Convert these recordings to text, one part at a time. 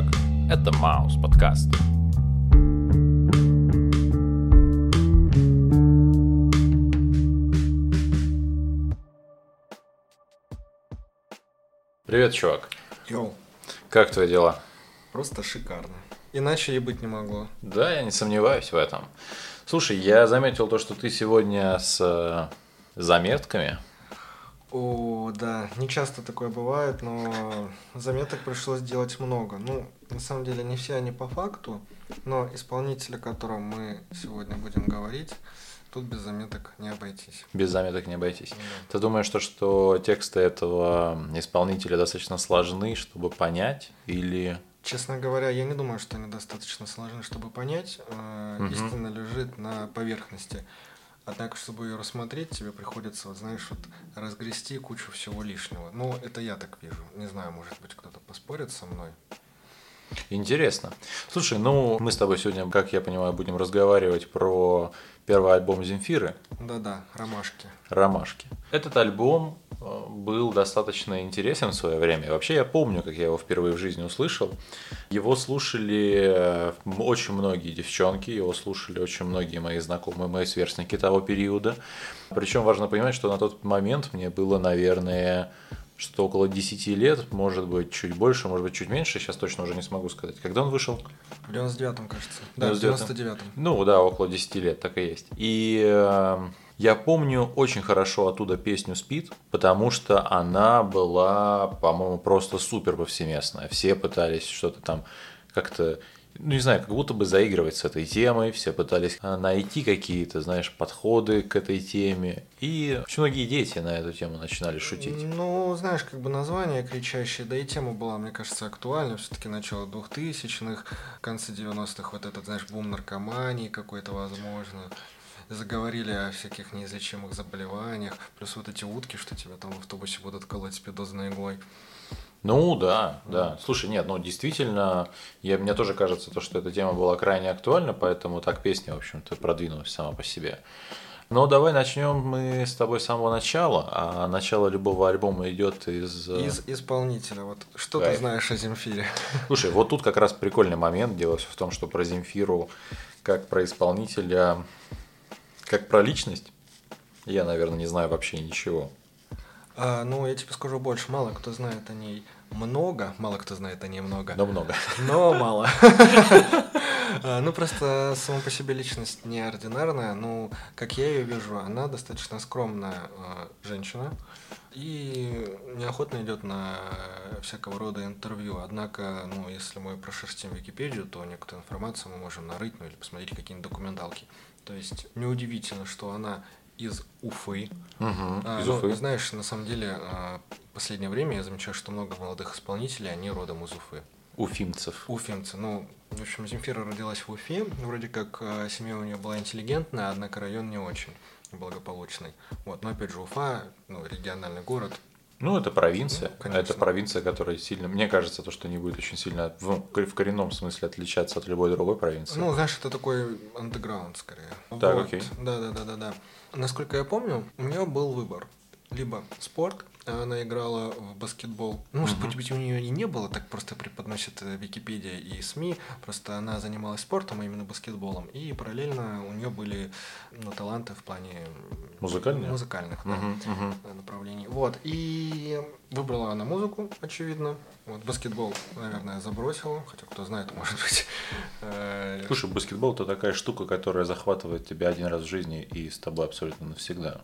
Как? Это Маус подкаст. Привет, чувак. Йоу, Как твои дела? просто шикарно. Иначе и быть не могло. Да, я не сомневаюсь в этом. Слушай, я заметил то, что ты сегодня с э, заметками. О, да, не часто такое бывает, но заметок пришлось делать много. Ну, на самом деле, не все они по факту, но исполнитель, о котором мы сегодня будем говорить, тут без заметок не обойтись. Без заметок не обойтись. Да. Ты думаешь, то, что тексты этого исполнителя достаточно сложны, чтобы понять? Или... Честно говоря, я не думаю, что они достаточно сложны, чтобы понять. Мгм. Истина лежит на поверхности. Однако, чтобы ее рассмотреть, тебе приходится, вот, знаешь, вот разгрести кучу всего лишнего. Ну, это я так вижу. Не знаю, может быть, кто-то поспорит со мной. Интересно. Слушай, ну мы с тобой сегодня, как я понимаю, будем разговаривать про первый альбом Земфиры Да-да, ромашки. «Ромашки». Этот альбом э, был достаточно интересен в свое время. И Вообще я помню, как я его впервые в жизни услышал. Его слушали э, очень многие девчонки, его слушали очень многие мои знакомые, мои сверстники того периода. Причем важно понимать, что на тот момент мне было, наверное, что около 10 лет, может быть, чуть больше, может быть, чуть меньше, сейчас точно уже не смогу сказать. Когда он вышел? В 99-м, кажется. Да, в 99-м. 99-м. Ну да, около 10 лет, так и есть. И э, я помню очень хорошо оттуда песню «Спит», потому что она была, по-моему, просто супер повсеместная. Все пытались что-то там как-то, ну не знаю, как будто бы заигрывать с этой темой, все пытались э, найти какие-то, знаешь, подходы к этой теме. И очень многие дети на эту тему начинали шутить. Ну, знаешь, как бы название кричащее, да и тема была, мне кажется, актуальна. Все-таки начало 2000-х, концы 90-х, вот этот, знаешь, бум наркомании какой-то, возможно. Заговорили о всяких неизлечимых заболеваниях. Плюс вот эти утки, что тебя там в автобусе будут колоть спидозной иглой. Ну да, да. Слушай, нет, ну действительно, я, мне тоже кажется, то, что эта тема была крайне актуальна, поэтому так песня, в общем-то, продвинулась сама по себе. Но давай начнем мы с тобой с самого начала, а начало любого альбома идет из... э, Из исполнителя, вот что Кайф. ты знаешь о Земфире? Слушай, вот тут как раз прикольный момент. Дело в том, что про Земфиру, как про исполнителя, как про личность, я, наверное, не знаю вообще ничего. А, ну, я тебе скажу больше, мало кто знает о ней много, мало кто знает о ней много. Но много. но мало. А, Ну, просто сама по себе личность неординарная. Ну, как я ее вижу, она достаточно скромная э, женщина и неохотно идет на всякого рода интервью. Однако, ну, если мы прошерстим Википедию, то некоторую информацию мы можем нарыть, ну, или посмотреть какие-нибудь документалки. То есть, неудивительно, что она из Уфы. Мгм, А, Из ну, Уфы. знаешь, на самом деле, а, последнее время я замечаю, что много молодых исполнителей, они родом из Уфы. Уфимцев. Уфимцы. Ну, в общем, Земфира родилась в Уфе. Вроде как э, семья у нее была интеллигентная, однако район не очень благополучный. Вот, но опять же, Уфа, ну, региональный город. Ну, это провинция. Ну, конечно. это провинция, которая сильно... Мне кажется, то, что не будет очень сильно в, в коренном смысле отличаться от любой другой провинции. Ну, знаешь, это такой андеграунд скорее. Так, Вот. окей. Да, да, да, да, да. Насколько я помню, у нее был выбор. Либо спорт, а она играла в баскетбол. Ну, может Мгм. быть, у нее и не было, так просто преподносит э, Википедия и СМИ. Просто она занималась спортом, а именно баскетболом. И параллельно у нее были ну, таланты в плане Музыкальные? музыкальных да, мгм. э, направлений. Вот. И выбрала она музыку, очевидно. Вот баскетбол, наверное, забросила, хотя кто знает, может быть. Э, Слушай, баскетбол это такая штука, которая захватывает тебя один раз в жизни и с тобой абсолютно навсегда.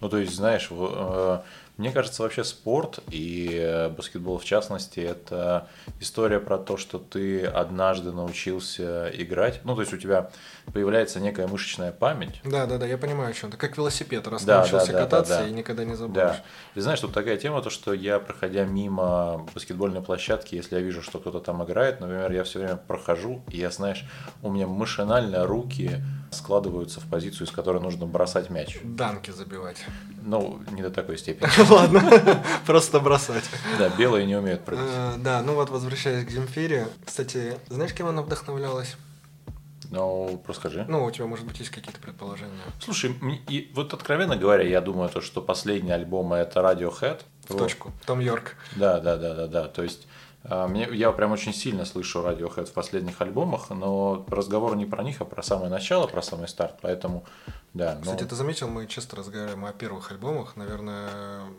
Ну, то есть, знаешь, в- э, мне кажется, вообще спорт и э, баскетбол в частности, это история про то, что ты однажды научился играть. Ну, то есть у тебя появляется некая мышечная память. Да, да, да, я понимаю, о чем ты. Как велосипед, раз Да, научился да, да, кататься да, да. и никогда не забудешь. Да. И знаешь, тут такая тема, то, что я, проходя мимо баскетбольной площадки, если я вижу, что кто-то там играет, например, я все время прохожу, и я, знаешь, у меня машинально руки складываются в позицию, из которой нужно бросать мяч. Данки забивать. Ну, не до такой степени. Ладно, просто бросать. Да, белые не умеют прыгать. Э, Да, ну вот возвращаясь к Земфире. Кстати, знаешь, кем она вдохновлялась? Ну, расскажи. Ну, у тебя, может быть, есть какие-то предположения? Слушай, и вот откровенно говоря, я думаю, то, что последние альбомы это Radiohead. в вот. точку. Том Йорк. Да, да, да, да, да. То есть мне, я прям очень сильно слышу Radiohead в последних альбомах, но разговор не про них, а про самое начало, про самый старт, поэтому да. Кстати, но... ты заметил, мы часто разговариваем о первых альбомах, наверное...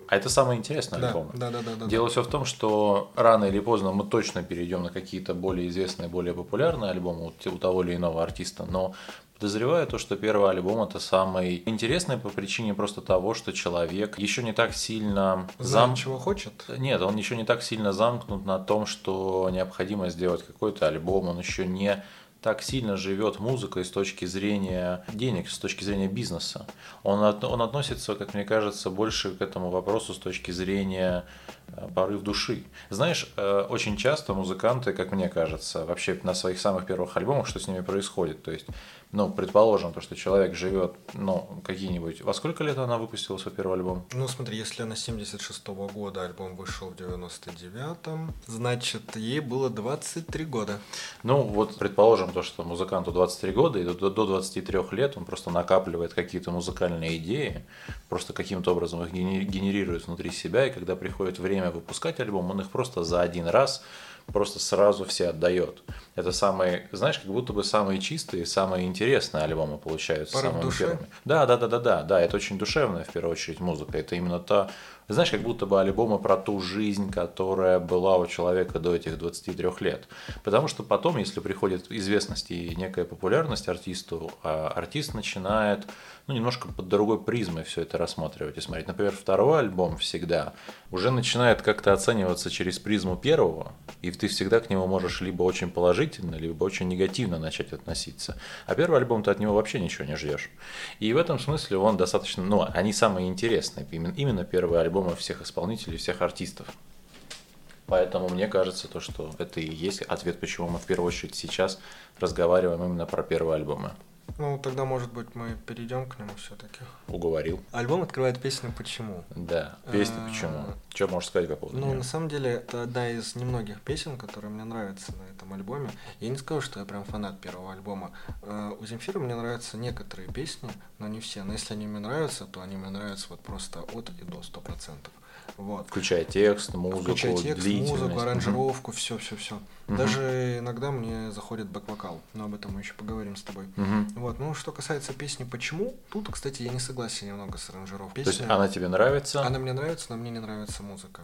А это самые интересные да, альбомы. Да, да, да, да. Дело да. все в том, что рано или поздно мы точно перейдем на какие-то более известные, более популярные альбомы у того или иного артиста, но Подозреваю то, что первый альбом это самый интересный по причине просто того, что человек еще не так сильно зам... чего хочет. Нет, он еще не так сильно замкнут на том, что необходимо сделать какой-то альбом, он еще не так сильно живет музыкой с точки зрения денег, с точки зрения бизнеса. Он, от, он относится, как мне кажется, больше к этому вопросу с точки зрения порыв души. Знаешь, э, очень часто музыканты, как мне кажется, вообще на своих самых первых альбомах, что с ними происходит, то есть ну, предположим, то, что человек живет, ну, какие-нибудь... Во сколько лет она выпустила свой первый альбом? Ну, смотри, если она 76-го года, альбом вышел в 99-м, значит, ей было 23 года. Ну, вот предположим то, что музыканту 23 года, и до, до 23 лет он просто накапливает какие-то музыкальные идеи, просто каким-то образом их генерирует внутри себя, и когда приходит время выпускать альбом, он их просто за один раз просто сразу все отдает. Это самые, знаешь, как будто бы самые чистые, самые интересные альбомы получаются Порыв самыми души? первыми. Да, да, да, да, да, да, это очень душевная в первую очередь музыка. Это именно та, знаешь, как будто бы альбомы про ту жизнь, которая была у человека до этих 23 лет. Потому что потом, если приходит известность и некая популярность артисту, а артист начинает ну, немножко под другой призмой все это рассматривать и смотреть. Например, второй альбом всегда уже начинает как-то оцениваться через призму первого, и ты всегда к нему можешь либо очень положительно, либо очень негативно начать относиться. А первый альбом ты от него вообще ничего не ждешь. И в этом смысле он достаточно, ну, они самые интересные, именно, именно первые альбомы всех исполнителей, всех артистов. Поэтому мне кажется, то, что это и есть ответ, почему мы в первую очередь сейчас разговариваем именно про первые альбомы. Ну, тогда, может быть, мы перейдем к нему все-таки. Уговорил. Альбом открывает песню «Почему». Да, песня а, «Почему». Что можешь сказать по поводу Ну, на самом деле, это одна из немногих песен, которые мне нравятся на этом альбоме. Я не скажу, что я прям фанат первого альбома. А, у Земфира мне нравятся некоторые песни, но не все. Но если они мне нравятся, то они мне нравятся вот просто от и до 100%. Вот. Включая текст, музыку, Включая текст, музыку, аранжировку, все, все, все. Даже иногда мне заходит бэк-вокал, но об этом мы еще поговорим с тобой. Угу. Вот, ну что касается песни «Почему», тут, кстати, я не согласен немного с аранжировкой. Песня, То есть она тебе нравится? Она мне нравится, но мне не нравится музыка.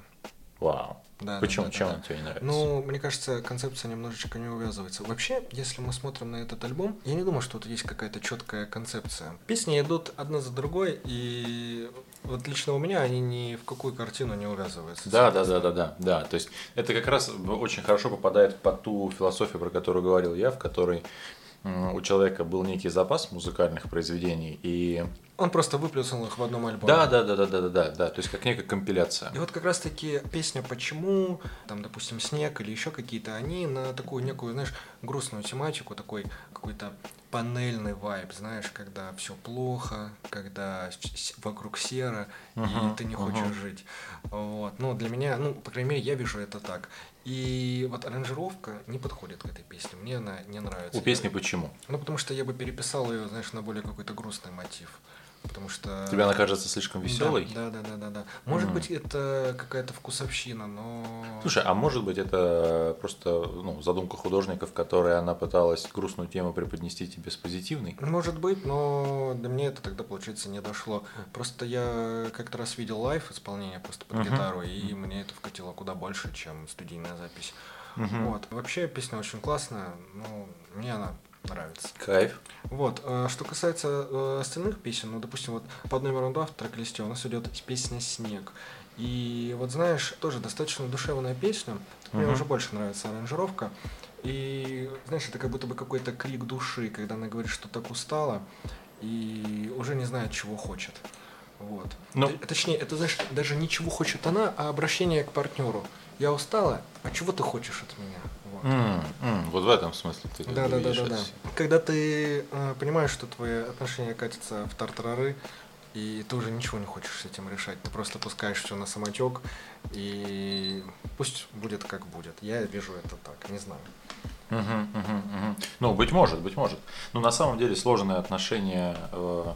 Вау. Да, Почему? Да, да, Чем да. он тебе не нравится? Ну, мне кажется, концепция немножечко не увязывается. Вообще, если мы смотрим на этот альбом, я не думаю, что тут есть какая-то четкая концепция. Песни идут одна за другой, и вот лично у меня они ни в какую картину не увязываются. Да, да, да, да, да, да. То есть это как раз очень хорошо попадает под ту философию, про которую говорил я, в которой у человека был некий запас музыкальных произведений, и он просто выплюснул их в одном альбоме. Да, да, да, да, да, да, да, да. То есть как некая компиляция. И вот как раз таки песня «Почему», там, допустим, «Снег» или еще какие-то, они на такую некую, знаешь, грустную тематику, такой какой-то панельный вайб, знаешь, когда все плохо, когда вокруг серо, uh-huh, и ты не хочешь uh-huh. жить. Вот. Ну, для меня, ну, по крайней мере, я вижу это так. И вот аранжировка не подходит к этой песне. Мне она не нравится. У песни почему? Ну, потому что я бы переписал ее, знаешь, на более какой-то грустный мотив. Потому что... Тебе она кажется слишком веселой? Да, да, да, да, да. Может mm. быть, это какая-то вкусовщина, но. Слушай, а может быть, это просто ну, задумка художника, в которой она пыталась грустную тему преподнести тебе с позитивной? Может быть, но до меня это тогда, получается, не дошло. Просто я как-то раз видел live исполнение просто под uh-huh. гитару, и мне это вкатило куда больше, чем студийная запись. Uh-huh. Вот. Вообще песня очень классная, но мне она нравится. Кайф. Вот. А что касается э, остальных песен, ну, допустим, вот под номером 2 в трек-листе у нас идет песня «Снег». И вот знаешь, тоже достаточно душевная песня. Мне uh-huh. уже больше нравится аранжировка. И знаешь, это как будто бы какой-то крик души, когда она говорит, что так устала и уже не знает, чего хочет. Вот. Но... Ну. Точнее, это знаешь, даже не чего хочет она, а обращение к партнеру. Я устала, а чего ты хочешь от меня? Вот, mm, mm, вот в этом смысле ты да, да, да, да, да. Когда ты э, понимаешь, что твои отношения катятся в тартарары, и ты уже ничего не хочешь с этим решать. Ты просто пускаешь все на самотек, и пусть будет как будет. Я вижу это так, не знаю. Угу, угу, угу. Ну, быть может, быть может. Но на самом деле сложные отношения э,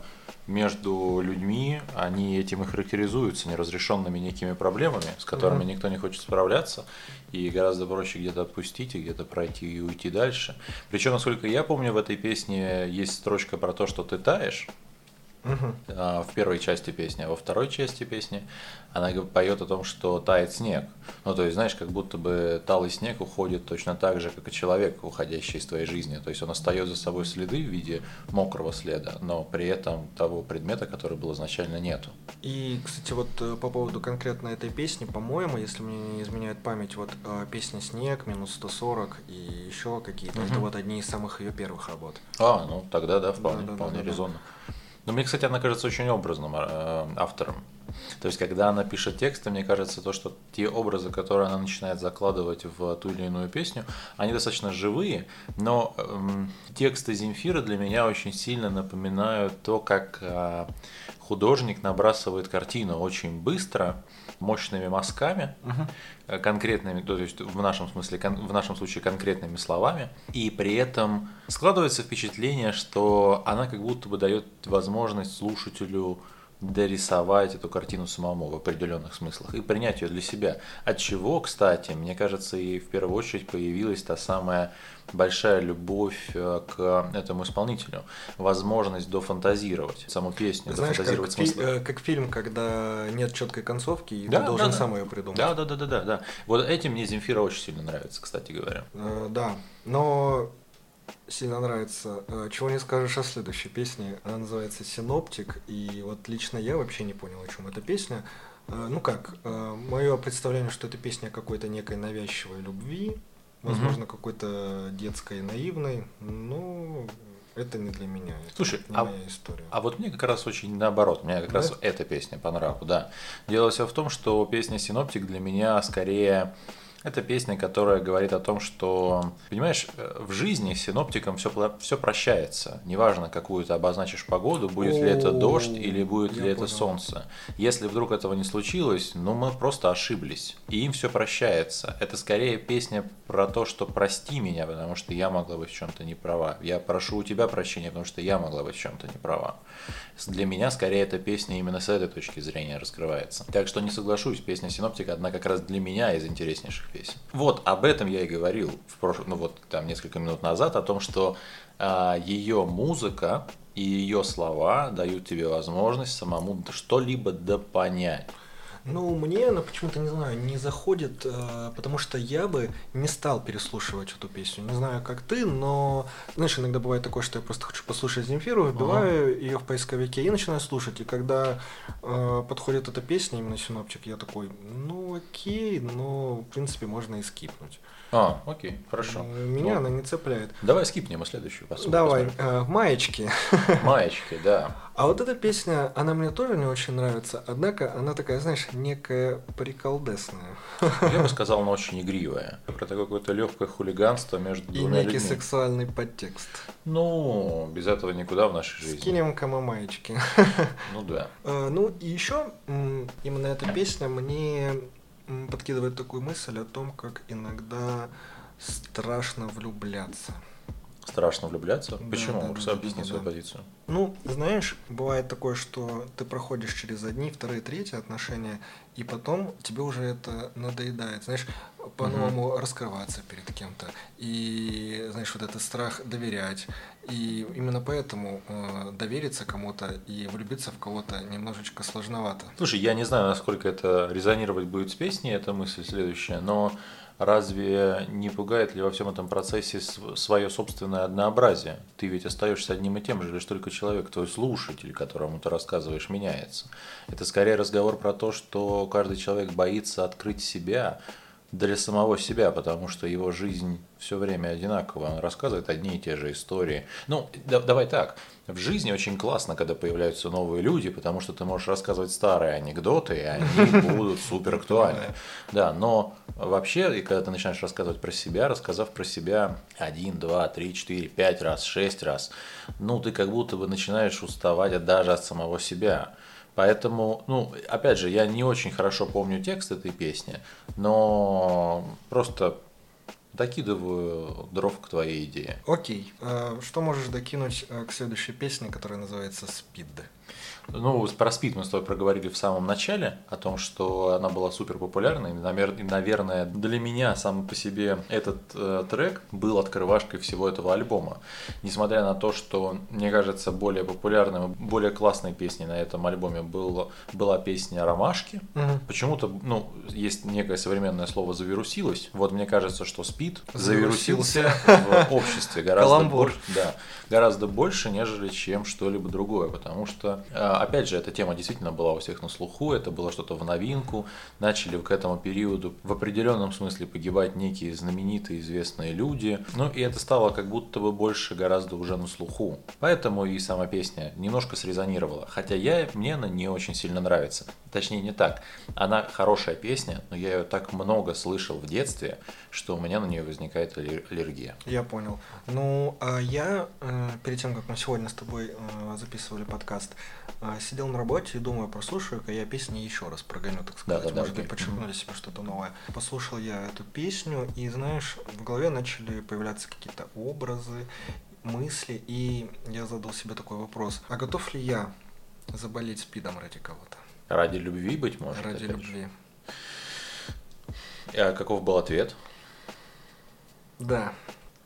между людьми, они этим и характеризуются неразрешенными некими проблемами, с которыми угу. никто не хочет справляться, и гораздо проще где-то отпустить и где-то пройти и уйти дальше. Причем, насколько я помню, в этой песне есть строчка про то, что ты таешь, угу. в первой части песни, а во второй части песни она поет о том, что тает снег. Ну, то есть, знаешь, как будто бы талый снег уходит точно так же, как и человек, уходящий из твоей жизни. То есть он остается за собой следы в виде мокрого следа, но при этом того предмета, который был изначально, нету. И, кстати, вот э, по поводу конкретно этой песни, по-моему, если мне не изменяет память, вот э, песня «Снег», «Минус 140» и еще какие-то, угу. это вот одни из самых ее первых работ. А, ну тогда да, вполне, да, да, вполне да, да, резонно. Да. Но мне, кстати, она кажется очень образным э, автором. То есть, когда она пишет тексты, мне кажется, то, что те образы, которые она начинает закладывать в ту или иную песню, они достаточно живые, но эм, тексты Земфира для меня очень сильно напоминают то, как э, художник набрасывает картину очень быстро, мощными мазками, угу. конкретными, то есть в нашем смысле, в нашем случае конкретными словами, и при этом складывается впечатление, что она как будто бы дает возможность слушателю дорисовать эту картину самому в определенных смыслах и принять ее для себя. От чего, кстати, мне кажется, и в первую очередь появилась та самая большая любовь э, к этому исполнителю, возможность дофантазировать саму песню, Знаешь, дофантазировать как, смыслы. Фи- э, как фильм, когда нет четкой концовки, и да, ты должен да, сам да. ее придумать. Да, да, да, да, да, да. Вот этим мне Земфира очень сильно нравится, кстати говоря. Э, да, но сильно нравится. Э, чего не скажешь о следующей песне. Она называется «Синоптик». И вот лично я вообще не понял, о чем эта песня. Э, ну как, э, мое представление, что это песня какой-то некой навязчивой любви, возможно, угу. какой-то детской, наивной, но это не для меня. Слушай, это не а, моя история. а вот мне как раз очень наоборот, мне как да? раз эта песня по нраву, да. Дело все в том, что песня «Синоптик» для меня скорее это песня, которая говорит о том, что, понимаешь, в жизни синоптикам все, все прощается. Неважно, какую ты обозначишь погоду, будет ли это дождь или будет ли это солнце. Если вдруг этого не случилось, ну мы просто ошиблись. И им все прощается. Это скорее песня про то, что прости меня, потому что я могла быть в чем-то не права. Я прошу у тебя прощения, потому что я могла быть в чем-то не права. Для меня скорее эта песня именно с этой точки зрения раскрывается. Так что не соглашусь, песня синоптика одна как раз для меня из интереснейших песен. Вот об этом я и говорил в прошлом, ну вот там несколько минут назад, о том, что а, ее музыка и ее слова дают тебе возможность самому что-либо допонять. Ну, мне она почему-то, не знаю, не заходит, э, потому что я бы не стал переслушивать эту песню. Не знаю, как ты, но, знаешь, иногда бывает такое, что я просто хочу послушать Земфиру, вбиваю ага. ее в поисковике и начинаю слушать. И когда э, подходит эта песня, именно синоптик, я такой, ну окей, но в принципе можно и скипнуть. А, окей, хорошо. Меня ну, она не цепляет. Давай скипнем следующую посылку. Давай, э, маечки. Маечки, да. А вот эта песня, она мне тоже не очень нравится, однако она такая, знаешь, некая приколдесная. Я бы сказал, она очень игривая. Про такое какое-то легкое хулиганство между И двумя некий людьми. сексуальный подтекст. Ну, без этого никуда в нашей жизни. Скинем-ка мы маечки. Ну да. А, ну и еще именно эта песня мне подкидывает такую мысль о том, как иногда страшно влюбляться. Страшно влюбляться? Почему? Да, да, Объясни да, свою да. позицию. Ну, знаешь, бывает такое, что ты проходишь через одни, вторые, третьи отношения, и потом тебе уже это надоедает. Знаешь, по-новому угу. раскрываться перед кем-то. И, знаешь, вот этот страх доверять. И именно поэтому э, довериться кому-то и влюбиться в кого-то немножечко сложновато. Слушай, я не знаю, насколько это резонировать будет с песней, эта мысль следующая, но разве не пугает ли во всем этом процессе свое собственное однообразие? Ты ведь остаешься одним и тем же, лишь только человек, твой слушатель, которому ты рассказываешь, меняется. Это скорее разговор про то, что каждый человек боится открыть себя, для самого себя, потому что его жизнь все время одинаковая, он рассказывает одни и те же истории. Ну, да, давай так, в жизни очень классно, когда появляются новые люди, потому что ты можешь рассказывать старые анекдоты, и они будут супер актуальны. Да, но вообще, и когда ты начинаешь рассказывать про себя, рассказав про себя один, два, три, четыре, пять раз, шесть раз, ну, ты как будто бы начинаешь уставать даже от самого себя. Поэтому, ну, опять же, я не очень хорошо помню текст этой песни, но просто докидываю дров к твоей идее. Окей. А что можешь докинуть э, к следующей песне, которая называется «Спид»? Ну, про спид мы с тобой проговорили в самом начале, о том, что она была супер популярной. И, наверное, для меня сам по себе этот э, трек был открывашкой всего этого альбома. Несмотря на то, что, мне кажется, более популярной, более классной песней на этом альбоме был, была песня «Ромашки». Угу. Почему-то, ну, есть некое современное слово «завирусилось». Вот мне кажется, что спид завирусился в обществе гораздо больше, да, гораздо больше, нежели чем что-либо другое, потому что э, опять же, эта тема действительно была у всех на слуху, это было что-то в новинку. Начали к этому периоду в определенном смысле погибать некие знаменитые известные люди. Ну и это стало как будто бы больше гораздо уже на слуху. Поэтому и сама песня немножко срезонировала. Хотя я, мне она не очень сильно нравится. Точнее, не так. Она хорошая песня, но я ее так много слышал в детстве, что у меня на нее возникает аллергия. Я понял. Ну, а я э, перед тем, как мы сегодня с тобой э, записывали подкаст, э, сидел на работе и думаю, прослушаю-ка я песни еще раз прогоню, так сказать. Да, да, Может да, быть, почерпну для себя что-то новое. Послушал я эту песню, и, знаешь, в голове начали появляться какие-то образы, мысли, и я задал себе такой вопрос. А готов ли я заболеть спидом ради кого-то? Ради любви, быть может? Ради любви. А каков был ответ? Да.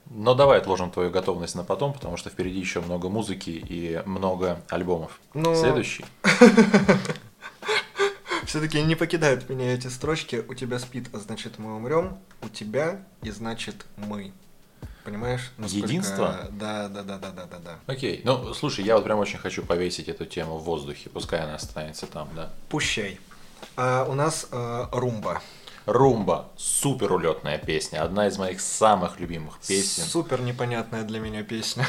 Но давай отложим твою готовность на потом, потому что впереди еще много музыки и много альбомов. Но... Следующий. Все-таки не покидают меня эти строчки. У тебя спит, а значит мы умрем. У тебя и значит мы. Понимаешь? Насколько... Единство? Да, да, да, да, да, да, да. Окей. Ну, слушай, я вот прям очень хочу повесить эту тему в воздухе. Пускай она останется там, да. Пущай. А, у нас а, румба. Румба. Супер улетная песня. Одна из моих самых любимых песен. Супер непонятная для меня песня.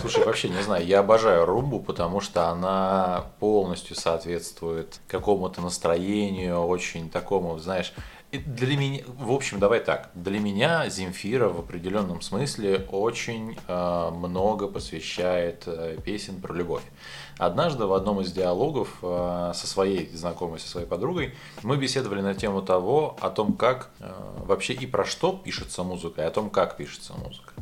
Слушай, вообще не знаю, я обожаю румбу, потому что она полностью соответствует какому-то настроению, очень такому, знаешь, для меня, в общем, давай так. Для меня Земфира в определенном смысле очень э, много посвящает э, песен про любовь. Однажды в одном из диалогов э, со своей знакомой, со своей подругой, мы беседовали на тему того, о том, как э, вообще и про что пишется музыка, и о том, как пишется музыка.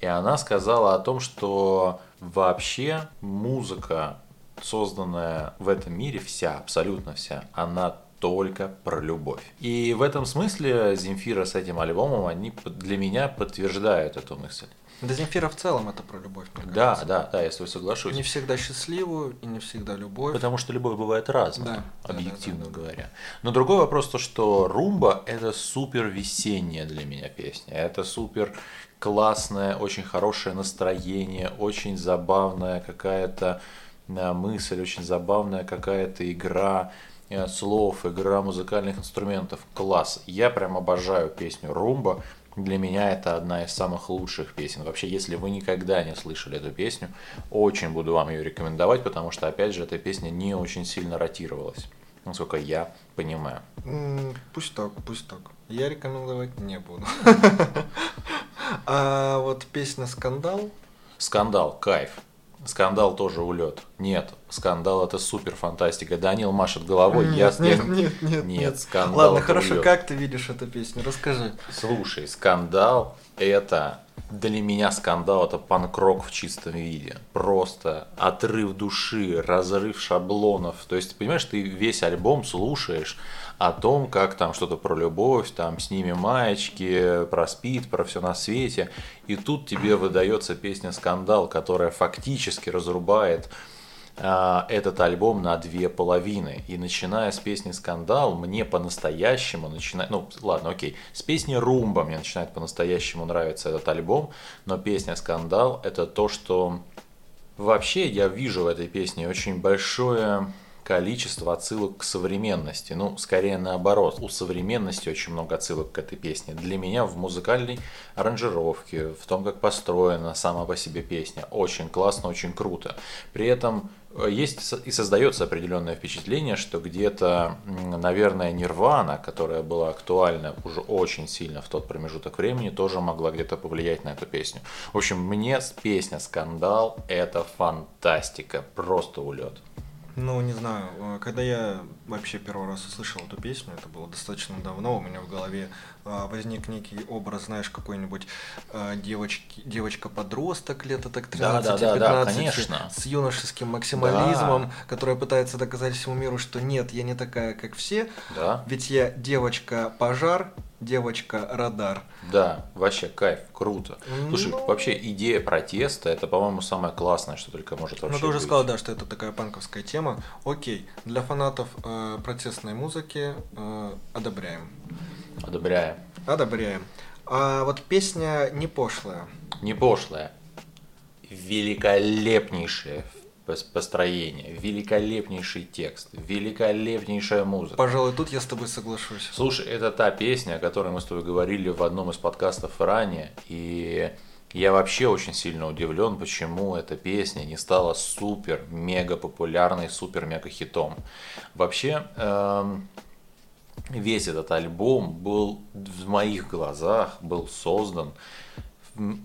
И она сказала о том, что вообще музыка, созданная в этом мире, вся, абсолютно вся, она только про любовь. И в этом смысле Земфира с этим альбомом, они для меня подтверждают эту мысль. Да Земфира в целом это про любовь. Да, кажется. да, да, я с тобой соглашусь. Не всегда счастливую и не всегда любовь. Потому что любовь бывает разная, да, объективно да, да, да, говоря. Но другой вопрос то, что румба это супер весенняя для меня песня. Это супер классное, очень хорошее настроение, очень забавная какая-то э, мысль, очень забавная какая-то игра слов, игра музыкальных инструментов, класс. Я прям обожаю песню «Румба». Для меня это одна из самых лучших песен. Вообще, если вы никогда не слышали эту песню, очень буду вам ее рекомендовать, потому что, опять же, эта песня не очень сильно ротировалась, насколько я понимаю. Пусть так, пусть так. Я рекомендовать не буду. А вот песня «Скандал»? «Скандал», кайф. Скандал тоже улет. Нет, скандал это супер фантастика. Данил машет головой. Нет, я, нет, нет, нет, нет, нет. Скандал. Ладно, хорошо, улет. как ты видишь эту песню? Расскажи. Слушай, скандал это для меня скандал это панк-рок в чистом виде. Просто отрыв души, разрыв шаблонов. То есть, понимаешь, ты весь альбом слушаешь, о том, как там что-то про любовь, там с ними маечки, про спид, про все на свете. И тут тебе выдается песня «Скандал», которая фактически разрубает а, этот альбом на две половины. И начиная с песни «Скандал», мне по-настоящему начинает... Ну, ладно, окей. С песни «Румба» мне начинает по-настоящему нравиться этот альбом, но песня «Скандал» — это то, что... Вообще я вижу в этой песне очень большое количество отсылок к современности. Ну, скорее наоборот, у современности очень много отсылок к этой песне. Для меня в музыкальной аранжировке, в том, как построена сама по себе песня, очень классно, очень круто. При этом э, есть и создается определенное впечатление, что где-то, наверное, Нирвана, которая была актуальна уже очень сильно в тот промежуток времени, тоже могла где-то повлиять на эту песню. В общем, мне песня «Скандал» — это фантастика, просто улет. Ну, не знаю, э, когда я вообще первый раз услышал эту песню, это было достаточно давно, у меня в голове возник некий образ, знаешь, какой-нибудь э, девочки, девочка-подросток лет так 13-15, Да, да, да, да, конечно. с юношеским максимализмом, которая пытается доказать всему миру, что нет, я не такая, как все, Да, ведь я девочка-пожар, девочка-радар. да, вообще кайф, круто. Слушай, Ну. вообще идея протеста, это, по-моему, самое классное, что только может Ну, вообще ты уже быть. сказал, да, что это такая панковская тема. Окей, для фанатов э, протестной музыки э, одобряем. Одобряем. Одобряем. А вот песня не пошлая. Не пошлая. Великолепнейшее пос- построение, великолепнейший текст, великолепнейшая музыка. Пожалуй, тут я с тобой соглашусь. Слушай, это та песня, о которой мы с тобой говорили в одном из подкастов ранее, и я вообще очень сильно удивлен, почему эта песня не стала супер мега популярной, супер мега хитом. Вообще, эм, весь этот альбом был в моих глазах был создан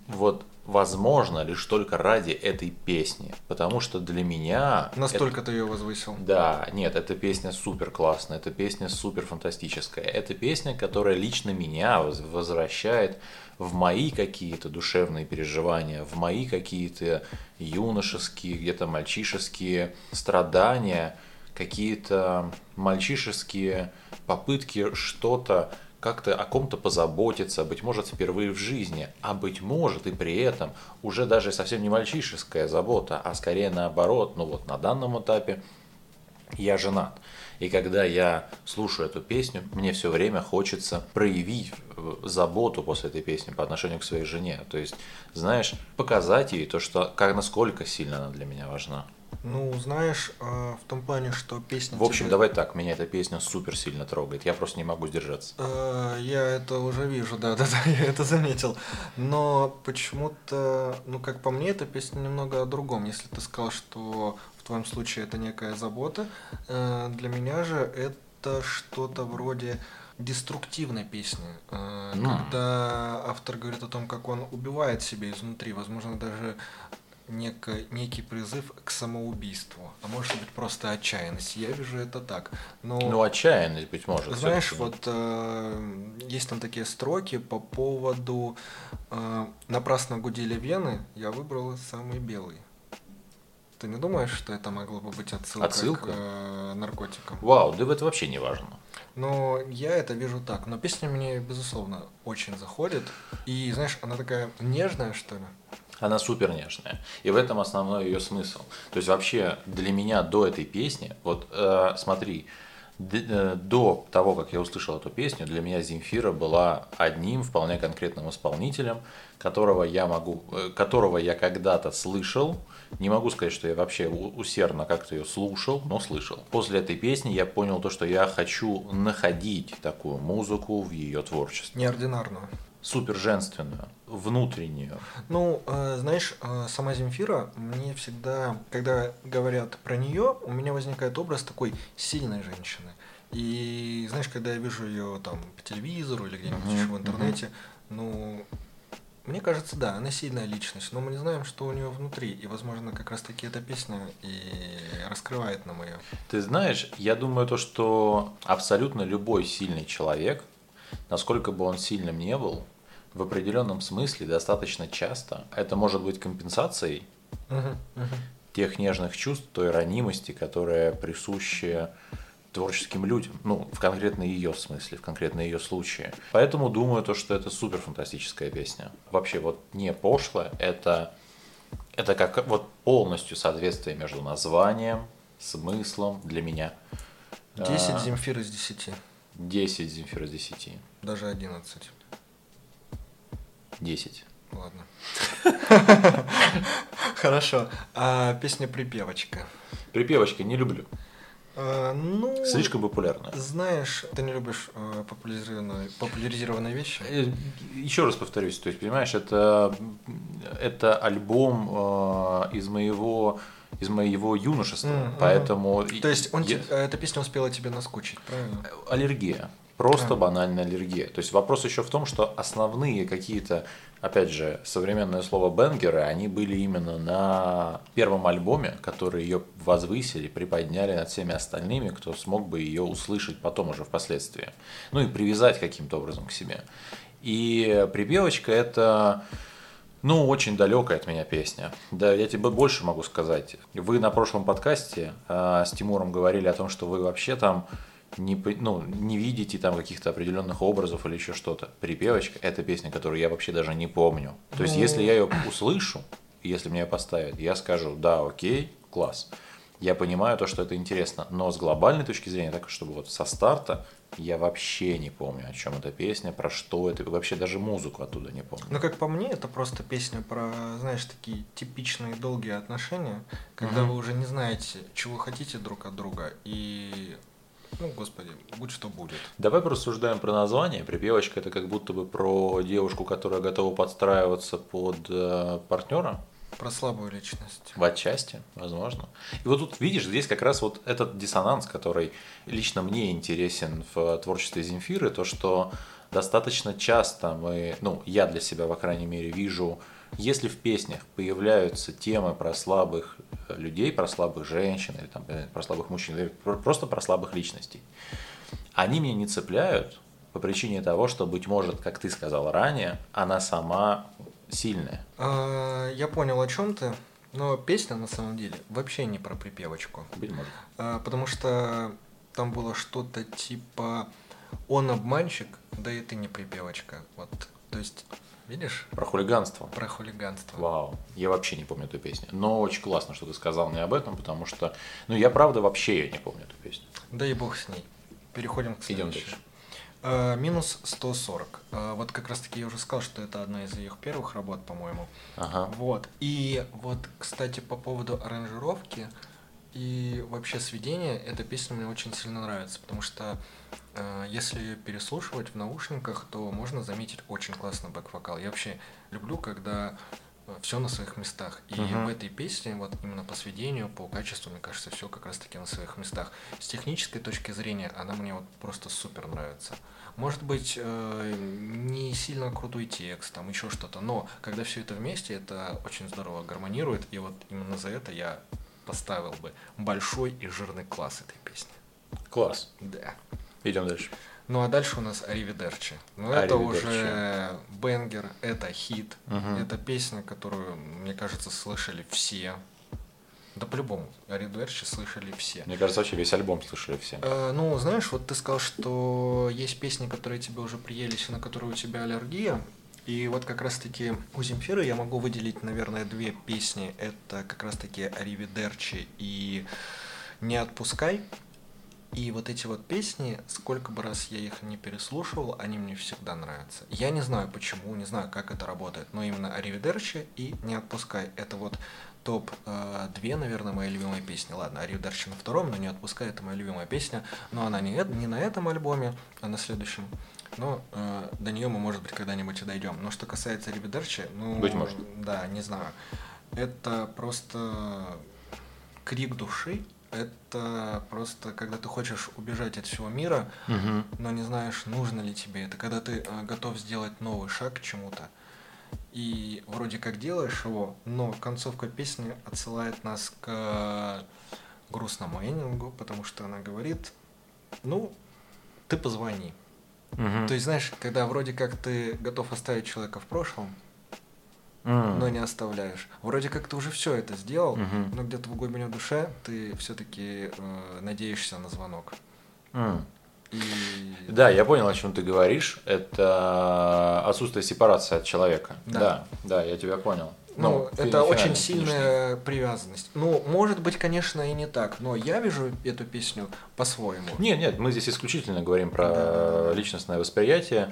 вот возможно лишь только ради этой песни, потому что для меня Настолько ты ее возвысил. да, нет, эта песня супер классная, эта песня супер фантастическая. Это песня, которая лично меня воз- возвращает в мои какие-то душевные переживания, в мои какие-то юношеские, где-то мальчишеские страдания, какие-то мальчишеские попытки что-то как-то о ком-то позаботиться, быть может, впервые в жизни, а быть может и при этом уже даже совсем не мальчишеская забота, а скорее наоборот, ну вот на данном этапе я женат. И когда я слушаю эту песню, мне все время хочется проявить э, заботу после этой песни по отношению к своей жене. То есть, знаешь, показать ей то, что как насколько сильно она для меня важна. Ну, знаешь, э, в том плане, что песня... В общем, тебе- давай так, меня эта песня супер сильно трогает. Я просто не могу сдержаться. Э, Я это уже вижу, да, да, да, я это заметил. Но почему-то, ну, как по мне, эта песня немного о другом. Если ты сказал, что в твоем случае это некая забота, э, для меня же это что-то вроде деструктивной песни, М. когда автор говорит о том, как он убивает себя изнутри, возможно, даже неко- некий призыв к самоубийству, а может быть просто отчаянность. Я вижу это так. Но Ну, отчаянность, быть может. знаешь, вот э, есть там такие строки по поводу э, «Напрасно гудели вены, я выбрал самый белый». Ты не думаешь, что это могло бы быть отсылка, Отсылка? к э, наркотикам? Вау, да это вообще не важно. Но я это вижу так. Но песня мне, безусловно, очень заходит. И, знаешь, она такая нежная, что ли. Она супер нежная. И в этом основной ее смысл. То есть вообще для меня до этой песни, вот э, смотри, э, до того, как я услышал эту песню, для меня Земфира была одним вполне конкретным исполнителем, которого я могу, э, которого я когда-то слышал. Не могу сказать, что я вообще усердно как-то ее слушал, но слышал. После этой песни я понял то, что я хочу находить такую музыку в ее творчестве. Неординарную. Супер женственную, внутреннюю. Ну, э, знаешь, э, сама Земфира, мне всегда, когда говорят про нее, у меня возникает образ такой сильной женщины. И знаешь, когда я вижу ее там по телевизору или где-нибудь Мгм, еще в интернете, ну, мне кажется, да, она сильная личность, но мы не знаем, что у нее внутри. И, возможно, как раз таки эта песня и раскрывает нам ее. Ты знаешь, я думаю то, что абсолютно любой сильный человек, насколько бы он сильным не был, в определенном смысле достаточно часто это может быть компенсацией тех нежных чувств, той ранимости, которая присуща творческим людям, ну, в конкретно ее смысле, в конкретно ее случае. Поэтому думаю то, что это супер фантастическая песня. Вообще вот не пошлая, это, это как вот полностью соответствие между названием, смыслом для меня. 10 А, Земфир из 10, 10 Земфир из 10. даже 11. 10. Ладно. Хорошо. А песня «Припевочка». Припевочка не люблю. А, ну, Слишком популярная. знаешь, ты не любишь э, популяризированные, популяризированные вещи? Э, Еще раз повторюсь, то есть, понимаешь, это, это альбом э, из моего из моего юношества, Мгм. поэтому То есть он я- э, эта песня успела тебе наскучить, правильно? аллергия. Просто банальная аллергия. То есть вопрос еще в том, что основные какие-то, опять же, современное слово бенгеры, они были именно на первом альбоме, который ее возвысили, приподняли над всеми остальными, кто смог бы ее услышать потом уже впоследствии. Ну и привязать каким-то образом к себе. И припевочка это ну, очень далекая от меня песня. Да, я тебе больше могу сказать. Вы на прошлом подкасте э, с Тимуром говорили о том, что вы вообще там не, ну, не видите там каких-то определенных образов или еще что-то. Припевочка – это песня, которую я вообще даже не помню. То есть, если я ее услышу, если мне ее поставят, я скажу, да, окей, класс. Я понимаю то, что это интересно, но с глобальной точки зрения, так чтобы вот со старта я вообще не помню, о чем эта песня, про что это, вообще даже музыку оттуда не помню. Ну, как по мне, это просто песня про, знаешь, такие типичные долгие отношения, когда угу. вы уже не знаете, чего хотите друг от друга, и ну, господи, будь что будет. Давай порассуждаем про название. Припевочка это как будто бы про девушку, которая готова подстраиваться под э, партнера. Про слабую личность. В отчасти, возможно. И вот тут видишь, здесь как раз вот этот диссонанс, который лично мне интересен в творчестве Земфиры, то, что достаточно часто мы, ну, я для себя, по крайней мере, вижу, если в песнях появляются темы про слабых людей, про слабых женщин, или там, э, про слабых мужчин, или просто про слабых личностей, они меня не цепляют по причине того, что, быть может, как ты сказал ранее, она сама сильная. А, я понял, о чем ты. Но песня на самом деле вообще не про припевочку. Быть может. А, потому что там было что-то типа он обманщик, да и ты не припевочка. Вот. То есть Видишь? Про хулиганство. Про хулиганство. Вау. Я вообще не помню эту песню. Но очень классно, что ты сказал мне об этом, потому что, ну, я правда вообще ее не помню эту песню. Да и бог с ней. Переходим к следующей. Идем дальше. Uh, минус 140. Uh, а, вот как раз таки я уже сказал, что это одна из их первых работ, по-моему. Ага. Вот. И вот, кстати, по поводу аранжировки и вообще сведения, эта песня мне очень сильно нравится, потому что э, если переслушивать в наушниках, то можно заметить очень классный бэк-вокал. Я вообще люблю, когда э, все на своих местах. И uh-huh. в этой песне, вот именно по сведению, по качеству, мне кажется, все как раз-таки на своих местах. С технической точки зрения она мне вот просто супер нравится. Может быть, э, не сильно крутой текст, там еще что-то, но когда все это вместе, это очень здорово гармонирует, и вот именно за это я поставил бы большой и жирный класс этой песни. Класс. Да. Идем дальше. Ну а дальше у нас Аривидерчи. Ну это уже бенгер, это хит, угу. это песня, которую, мне кажется, слышали все. Да по-любому, Аривидерчи слышали все. Мне кажется, вообще весь альбом слышали все. Э, ну, знаешь, вот ты сказал, что есть песни, которые тебе уже приелись, и на которые у тебя аллергия. И вот как раз-таки у Земфиры я могу выделить, наверное, две песни. Это как раз-таки «Аривидерчи» и «Не отпускай». И вот эти вот песни, сколько бы раз я их не переслушивал, они мне всегда нравятся. Я не знаю почему, не знаю, как это работает, но именно «Аривидерчи» и «Не отпускай» — это вот топ-2, наверное, мои любимые песни. Ладно, «Аривидерчи» на втором, но «Не отпускай» — это моя любимая песня, но она не, не на этом альбоме, а на следующем. Но э, до нее мы, может быть, когда-нибудь и дойдем. Но что касается Рибедерчи, ну, быть может. да, не знаю. Это просто крик души. Это просто, когда ты хочешь убежать от всего мира, угу. но не знаешь, нужно ли тебе это. Когда ты э, готов сделать новый шаг к чему-то, и вроде как делаешь его, но концовка песни отсылает нас к грустному эндингу, потому что она говорит, ну, ты позвони. Угу. То есть, знаешь, когда вроде как ты готов оставить человека в прошлом, mm. но не оставляешь. Вроде как ты уже все это сделал, mm-hmm. но где-то в глубине души ты все-таки э, надеешься на звонок. Mm. И... Да, я понял, о чем ты говоришь. Это отсутствие сепарации от человека. Да, да, да я тебя понял. Ну, ну это очень сильная конечно. привязанность. Ну, может быть, конечно, и не так, но я вижу эту песню по-своему. Нет, нет, мы здесь исключительно говорим про да. личностное восприятие.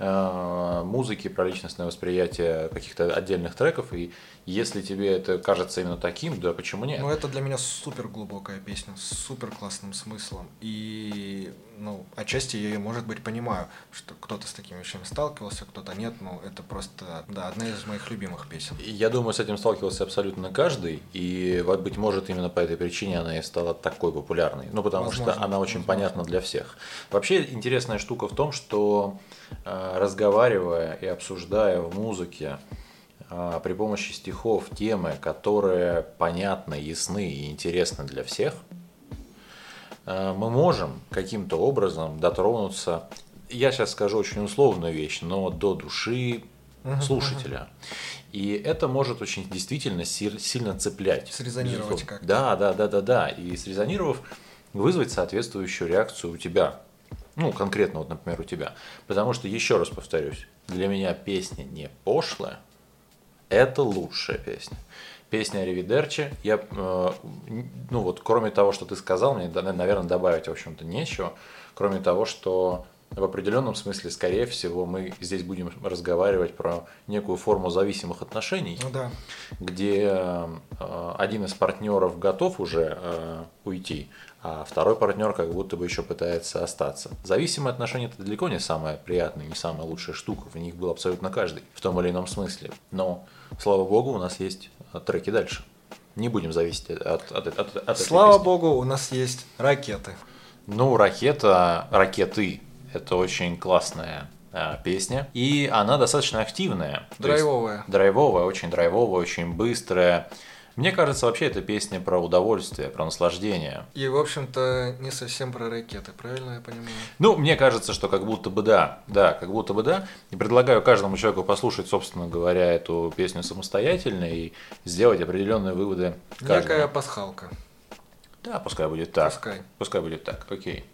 э, музыки, про личностное восприятие каких-то отдельных треков. И если тебе это кажется именно таким, да почему нет? Ну, это для меня супер глубокая песня, с супер классным смыслом. И, ну, отчасти я ее, может быть, понимаю, что кто-то с такими вещами сталкивался, кто-то нет, но это просто, да, одна из моих любимых песен. Я думаю, с этим сталкивался абсолютно каждый, и, быть может, именно по этой причине она и стала такой популярной. Ну, потому Возможно, что она очень возможно. понятна для всех. Вообще, интересная штука в том, что э, разговаривая и обсуждая в музыке э, при помощи стихов темы, которые понятны, ясны и интересны для всех, э, мы можем каким-то образом дотронуться, я сейчас скажу очень условную вещь, но до души слушателя. И это может очень действительно си- сильно цеплять. Срезонировать как-то. Да, да, да, да, да. И срезонировав, вызвать соответствующую реакцию у тебя. Ну, конкретно, вот, например, у тебя. Потому что, еще раз повторюсь, для меня песня не пошлая, это лучшая песня. Песня Аривидерчи, я, э, ну вот, кроме того, что ты сказал, мне, наверное, добавить, в общем-то, нечего, кроме того, что в определенном смысле, скорее всего, мы здесь будем разговаривать про некую форму зависимых отношений, Ну да. где э, один из партнеров готов уже э, уйти, а второй партнер как будто бы еще пытается остаться. Зависимые отношения это далеко не самая приятная, не самая лучшая штука. В них был абсолютно каждый, в том или ином смысле. Но, слава богу, у нас есть э, треки дальше. Не будем зависеть от, от, от, от этой Слава песни. богу, у нас есть ракеты. Ну, ракета, ракеты это очень классная э, песня. И она достаточно активная. То есть Драйвовая. драйвовая, очень драйвовая, очень быстрая. Мне кажется, вообще эта песня про удовольствие, про наслаждение. И, в общем-то, не совсем про ракеты, правильно я понимаю? Ну, мне кажется, что как будто бы да, да, как будто бы да. И предлагаю каждому человеку послушать, собственно говоря, эту песню самостоятельно и сделать определенные выводы. каждому. Некая пасхалка. Да, пускай будет так. Пускай. Пускай будет так, окей.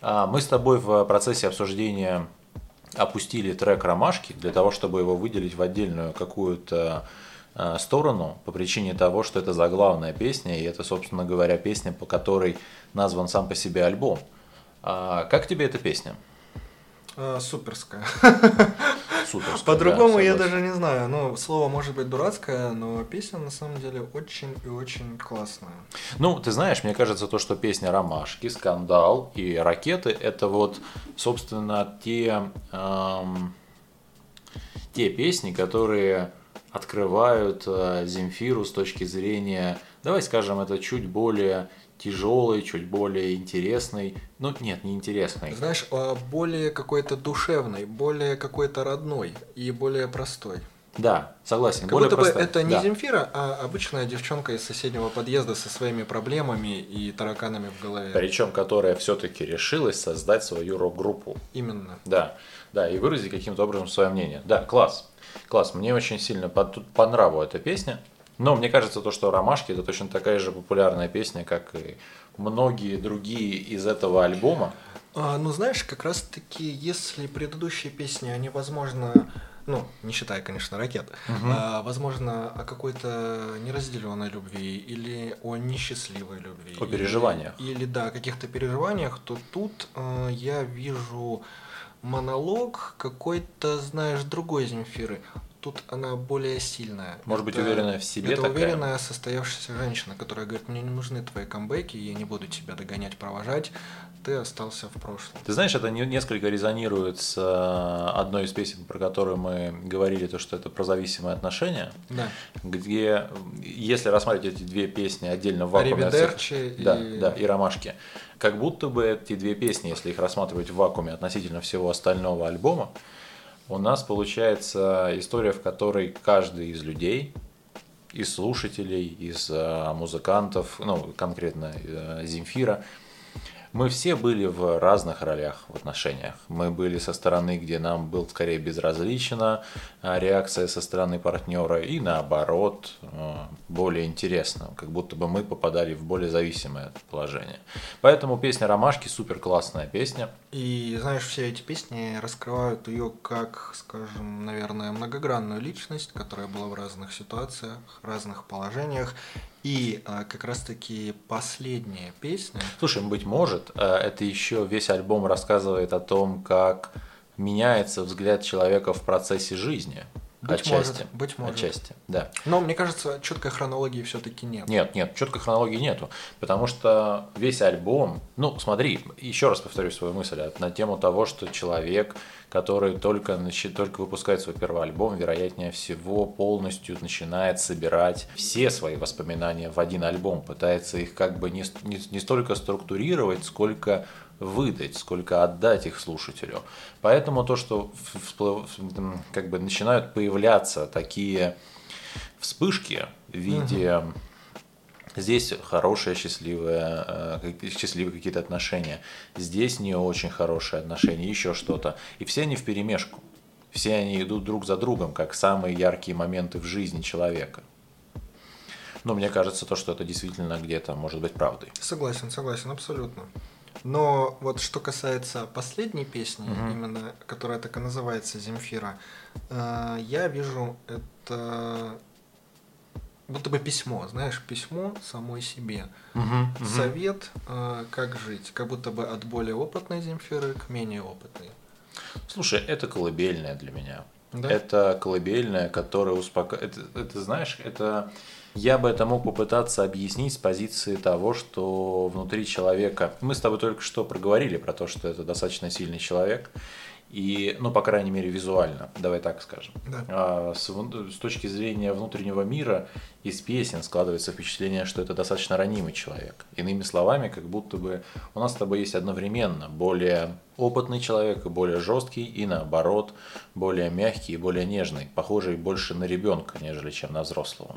А, Мы с тобой в процессе обсуждения опустили трек «Ромашки» для того, чтобы его выделить в отдельную какую-то а, сторону по причине того, что это заглавная песня, и это, собственно говоря, песня, по которой назван сам по себе альбом. А, Как тебе эта песня? А, суперская. Суперская, По-другому да, я даже не знаю. Ну, слово может быть дурацкое, но песня на самом деле очень и очень классная. Ну, ты знаешь, мне кажется, то, что песня «Ромашки», «Скандал» и «Ракеты» — это вот, собственно, те, эм, те песни, которые открывают э, Земфиру с точки зрения, давай скажем, это чуть более тяжелый, чуть более интересный, ну нет, не интересный. Знаешь, а, более какой-то душевный, более какой-то родной и более простой. Да, согласен, Как более будто бы простая. это не Да. Земфира, а обычная девчонка из соседнего подъезда со своими проблемами и тараканами в голове. Причем, которая все-таки решилась создать свою рок-группу. Именно. Да, да, и выразить каким-то образом свое мнение. Да, класс. Класс, мне очень сильно по, по нраву эта песня. Но мне кажется, то, что «Ромашки» это точно такая же популярная песня, как и многие другие из этого альбома. А, ну, знаешь, как раз-таки, если предыдущие песни, они, возможно, ну, не считая, конечно, ракет, а, возможно, о какой-то неразделенной любви или о несчастливой любви. О переживаниях. Или, или, да, о каких-то переживаниях, то тут э, я вижу монолог какой-то, знаешь, другой Земфиры. Тут она более сильная. Может быть, Это- уверенная в себе Это такая? уверенная состоявшаяся женщина, которая говорит, мне не нужны твои камбэки, я не буду тебя догонять, провожать, ты остался в прошлом. Ты знаешь, это не- несколько резонирует с э, одной из песен, про которую мы говорили, то, что это про зависимые отношения, Да. где, если рассматривать эти две песни отдельно в вакууме... Аривидерчи Да, и- да, и ромашки. Как будто бы эти две песни, если их рассматривать в вакууме относительно всего остального альбома, у нас получается история, в которой каждый из людей, из слушателей, из э, музыкантов, ну, конкретно э, Земфира, мы все были в разных ролях в отношениях. Мы были со стороны, где нам был скорее безразлична а, реакция со стороны партнера, и наоборот, э, более интересно, как будто бы мы попадали в более зависимое положение. Поэтому песня «Ромашки» супер классная песня. И знаешь, все эти песни раскрывают ее как, скажем, наверное, многогранную личность, которая была в разных ситуациях, разных положениях. И а, как раз-таки последняя песня. Слушай, быть может, э, это еще весь альбом рассказывает о том, как меняется взгляд человека в процессе жизни. Быть отчасти. может, быть может. Отчасти, да. Но мне кажется, четкой хронологии все-таки нет. Нет, нет, четкой хронологии нету. Потому что весь альбом, ну, смотри, еще раз повторю свою мысль а, на тему того, что человек, который только, только выпускает свой первый альбом, вероятнее всего, полностью начинает собирать все свои воспоминания в один альбом, пытается их как бы не, не, не столько структурировать, сколько выдать, сколько отдать их слушателю. Поэтому то, что всплыв- как бы начинают появляться такие вспышки в виде здесь хорошие, счастливые, э, счастливые какие-то отношения, здесь не очень хорошие отношения, еще что-то. И все они в перемешку. Все они идут друг за другом, как самые яркие моменты в жизни человека. Но мне кажется, то, что это действительно где-то может быть правдой. Согласен, согласен, абсолютно. Но вот что касается последней песни, Мгм. именно которая так и называется Земфира, э, я вижу это будто бы письмо, знаешь, письмо самой себе. Совет, э, как жить, как будто бы от более опытной Земфиры к менее опытной. Слушай, это колыбельная для меня. Да? Это колыбельная, которая успокаивает. Это, это, знаешь, это я бы это мог попытаться объяснить с позиции того, что внутри человека. Мы с тобой только что проговорили про то, что это достаточно сильный человек. И, ну, по крайней мере, визуально, давай так скажем. Да. А с, с точки зрения внутреннего мира из песен складывается впечатление, что это достаточно ранимый человек. Иными словами, как будто бы у нас с тобой есть одновременно более опытный человек и более жесткий, и наоборот, более мягкий и более нежный, похожий больше на ребенка, нежели чем на взрослого.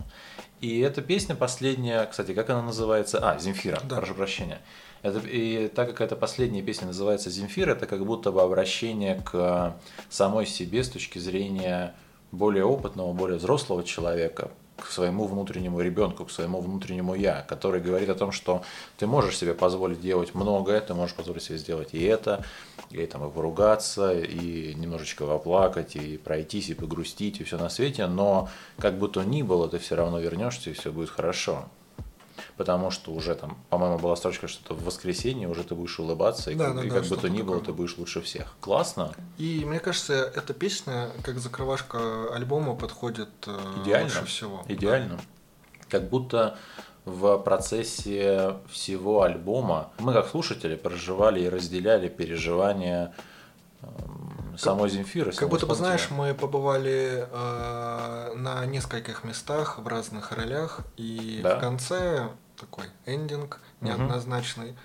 И эта песня последняя, кстати, как она называется? А, Земфира, Да. прошу прощения. Это, и так как эта последняя песня называется Земфира, это как будто бы обращение к самой себе с точки зрения более опытного, более взрослого человека, к своему внутреннему ребенку, к своему внутреннему я, который говорит о том, что ты можешь себе позволить делать многое, ты можешь позволить себе сделать и это, и там и поругаться, и немножечко воплакать, и пройтись, и погрустить, и все на свете, но как бы то ни было, ты все равно вернешься, и все будет хорошо. Потому что уже там, по-моему, была строчка, что в воскресенье уже ты будешь улыбаться, и, Да, как, да, и да, как бы что-то то ни было, такое. ты будешь лучше всех. Классно? И мне кажется, эта песня, как закрывашка альбома, подходит э, Идеально. лучше всего. Идеально. Как будто в процессе всего альбома мы, как слушатели, проживали и разделяли переживания самой Земфиры. Как будто бы, знаешь, мы побывали э, на нескольких местах в разных ролях, и Да. в конце такой эндинг неоднозначный.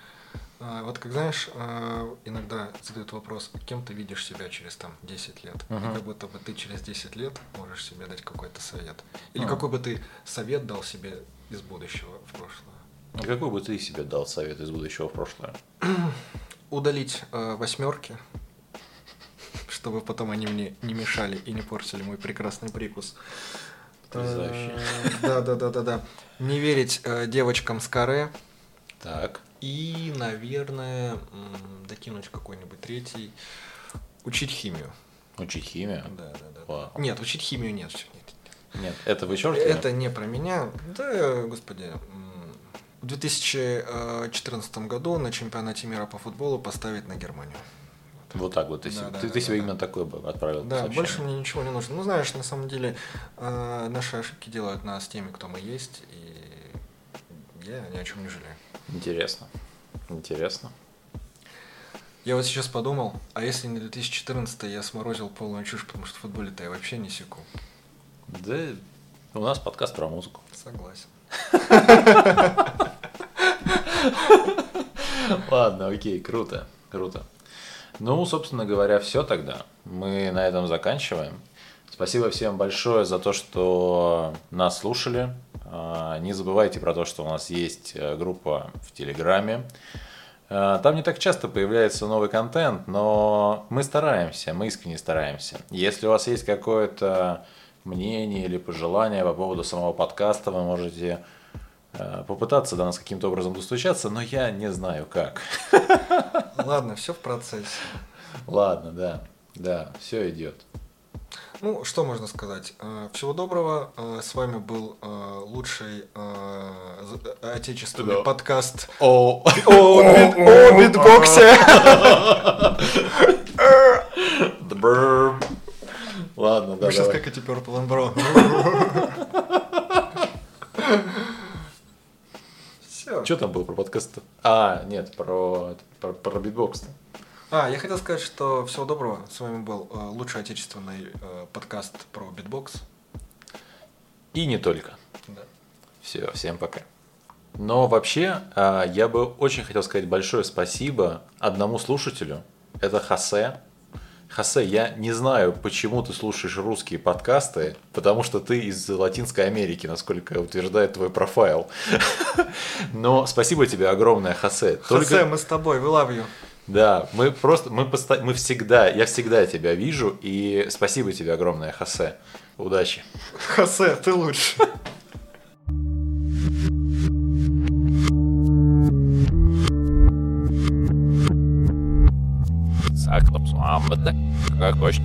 Э, вот как знаешь, э, иногда задают вопрос, кем ты видишь себя через там 10 лет? Мгм. И как будто бы ты через 10 лет можешь себе дать какой-то совет. Или Мгм. какой бы ты совет дал себе из будущего в прошлое? А Какой бы ты себе дал совет из будущего в прошлое? Удалить э, восьмерки, чтобы потом они мне не мешали и не портили мой прекрасный прикус. Э, Да, да, да, да, да. Не верить э, девочкам с каре. Так. И, наверное, докинуть какой-нибудь третий. Учить химию. Учить химию? Да, да, да. Вау. Нет, учить химию нет. нет, нет. Нет, это вычеркиваем? Это не про меня. Да, господи. В 2014 году на чемпионате мира по футболу поставить на Германию. Вот так вот. Ты, Да, себе- да, ты, да, ты да, себе да. именно такой бы отправил Да, сообщение. больше мне ничего не нужно. Ну, знаешь, на самом деле, э, наши ошибки делают нас теми, кто мы есть, и я ни о чем не жалею. Интересно. Интересно. Я вот сейчас подумал, а если не 2014 я сморозил полную чушь, потому что в футболе-то я вообще не секу. Да, у нас подкаст про музыку. Согласен. Ладно, окей, круто, круто. Ну, собственно говоря, все тогда. Мы на этом заканчиваем. Спасибо всем большое за то, что нас слушали. А, Не забывайте про то, что у нас есть э, группа в Телеграме. А, Там не так часто появляется новый контент, но мы стараемся, мы искренне стараемся. Если у вас есть какое-то мнение или пожелание по поводу самого подкаста, вы можете попытаться до нас каким-то образом достучаться, но я не знаю как. Ладно, все в процессе. Ладно, да, да, все идет. Ну, что можно сказать? Э, Всего доброго. Э, С вами был э, лучший э, отечественный Да. подкаст О, о бит- о битбоксе. Ладно, да, сейчас как эти Purple and Brown. Все. Что там было про подкаст? А, нет, про, про, про битбокс. А, я хотел сказать, что всего доброго. С вами был э, лучший отечественный э, подкаст про битбокс. И не только. Да. Все, всем пока. Но вообще, а, я бы очень хотел сказать большое спасибо одному слушателю. Это Хосе. Хосе, я не знаю, почему ты слушаешь русские подкасты, потому что ты из Латинской Америки, насколько утверждает твой профайл. Но спасибо тебе огромное, Хосе. Хосе, мы с тобой, we love you. Да, мы просто, мы, поста- мы всегда, я всегда тебя вижу, и спасибо тебе огромное, Хосе. Удачи. Хосе, ты лучше. Aklım soğan mı da? Kakoş.